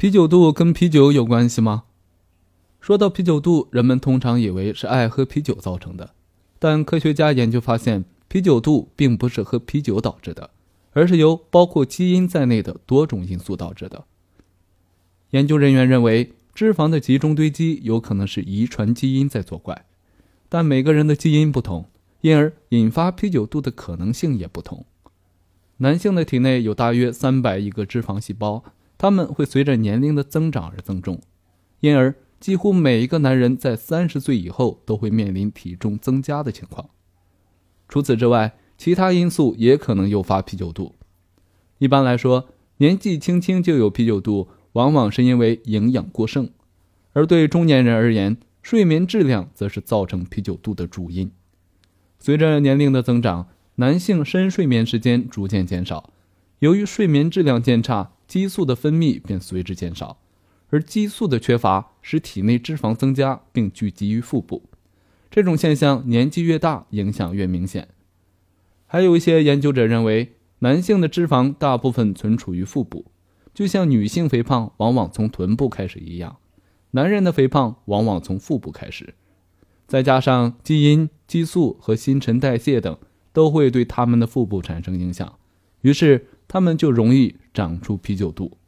啤酒肚跟啤酒有关系吗？说到啤酒肚，人们通常以为是爱喝啤酒造成的，但科学家研究发现，啤酒肚并不是喝啤酒导致的，而是由包括基因在内的多种因素导致的。研究人员认为，脂肪的集中堆积有可能是遗传基因在作怪，但每个人的基因不同，因而引发啤酒肚的可能性也不同。男性的体内有大约三百亿个脂肪细胞，它们会随着年龄的增长而增重，因而几乎每一个男人在三十岁以后都会面临体重增加的情况。除此之外，其他因素也可能诱发啤酒肚。一般来说，年纪轻轻就有啤酒肚。往往是因为营养过剩，而对中年人而言，睡眠质量则是造成啤酒肚的主因。随着年龄的增长，男性深睡眠时间逐渐减少，由于睡眠质量渐差，激素的分泌便随之减少，而激素的缺乏使体内脂肪增加并聚集于腹部。这种现象年纪越大，影响越明显。还有一些研究者认为，男性的脂肪大部分存储于腹部。就像女性肥胖往往从臀部开始一样，男人的肥胖往往从腹部开始。再加上基因、激素和新陈代谢等都会对他们的腹部产生影响，于是他们就容易长出啤酒肚。